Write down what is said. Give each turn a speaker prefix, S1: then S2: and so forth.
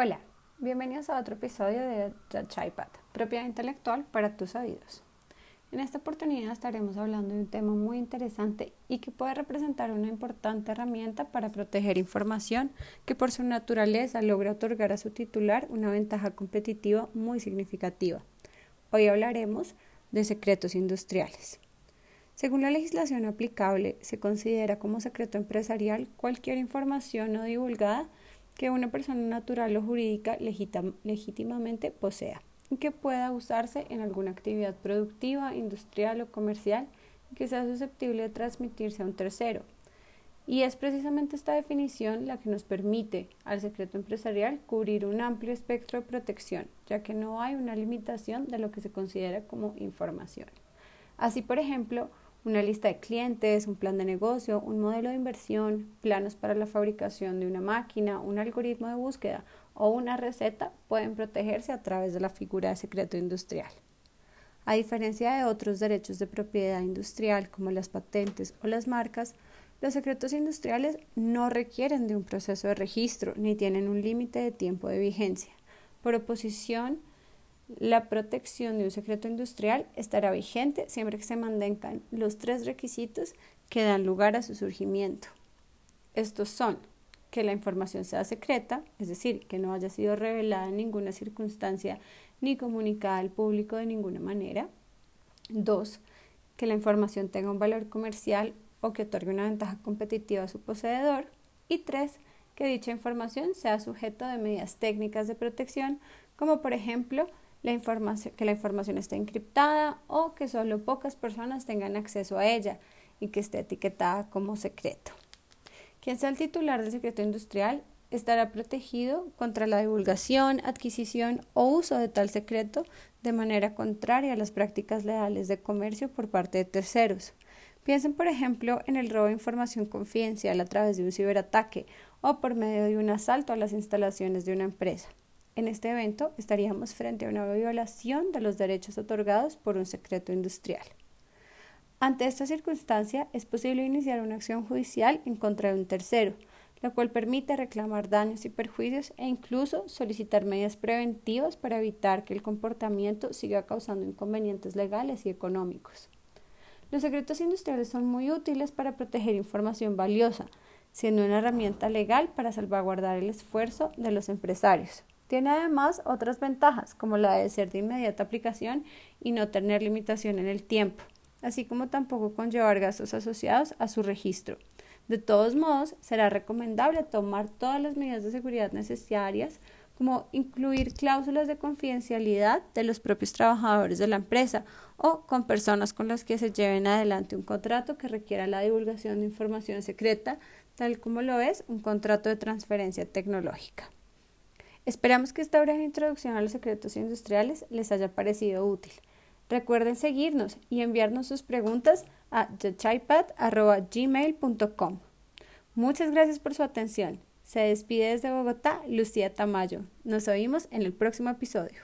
S1: Hola, bienvenidos a otro episodio de The Chipad, propiedad intelectual para tus oídos. En esta oportunidad estaremos hablando de un tema muy interesante y que puede representar una importante herramienta para proteger información que por su naturaleza logra otorgar a su titular una ventaja competitiva muy significativa. Hoy hablaremos de secretos industriales. Según la legislación aplicable, se considera como secreto empresarial cualquier información no divulgada que una persona natural o jurídica legítimamente posea y que pueda usarse en alguna actividad productiva, industrial o comercial y que sea susceptible de transmitirse a un tercero. Y es precisamente esta definición la que nos permite al secreto empresarial cubrir un amplio espectro de protección, ya que no hay una limitación de lo que se considera como información. Así, por ejemplo, una lista de clientes, un plan de negocio, un modelo de inversión, planos para la fabricación de una máquina, un algoritmo de búsqueda o una receta pueden protegerse a través de la figura de secreto industrial. A diferencia de otros derechos de propiedad industrial como las patentes o las marcas, los secretos industriales no requieren de un proceso de registro ni tienen un límite de tiempo de vigencia. Por oposición, la protección de un secreto industrial estará vigente siempre que se mantengan los tres requisitos que dan lugar a su surgimiento. Estos son que la información sea secreta, es decir, que no haya sido revelada en ninguna circunstancia ni comunicada al público de ninguna manera. Dos, que la información tenga un valor comercial o que otorgue una ventaja competitiva a su poseedor. Y tres, que dicha información sea sujeto de medidas técnicas de protección, como por ejemplo la información, que la información esté encriptada o que solo pocas personas tengan acceso a ella y que esté etiquetada como secreto. Quien sea el titular del secreto industrial estará protegido contra la divulgación, adquisición o uso de tal secreto de manera contraria a las prácticas leales de comercio por parte de terceros. Piensen, por ejemplo, en el robo de información confidencial a través de un ciberataque o por medio de un asalto a las instalaciones de una empresa. En este evento estaríamos frente a una violación de los derechos otorgados por un secreto industrial. Ante esta circunstancia, es posible iniciar una acción judicial en contra de un tercero, la cual permite reclamar daños y perjuicios e incluso solicitar medidas preventivas para evitar que el comportamiento siga causando inconvenientes legales y económicos. Los secretos industriales son muy útiles para proteger información valiosa, siendo una herramienta legal para salvaguardar el esfuerzo de los empresarios. Tiene además otras ventajas, como la de ser de inmediata aplicación y no tener limitación en el tiempo, así como tampoco conllevar gastos asociados a su registro. De todos modos, será recomendable tomar todas las medidas de seguridad necesarias, como incluir cláusulas de confidencialidad de los propios trabajadores de la empresa o con personas con las que se lleven adelante un contrato que requiera la divulgación de información secreta, tal como lo es un contrato de transferencia tecnológica. Esperamos que esta breve introducción a los secretos industriales les haya parecido útil. Recuerden seguirnos y enviarnos sus preguntas a thechipad.gmail.com. Muchas gracias por su atención. Se despide desde Bogotá Lucía Tamayo. Nos oímos en el próximo episodio.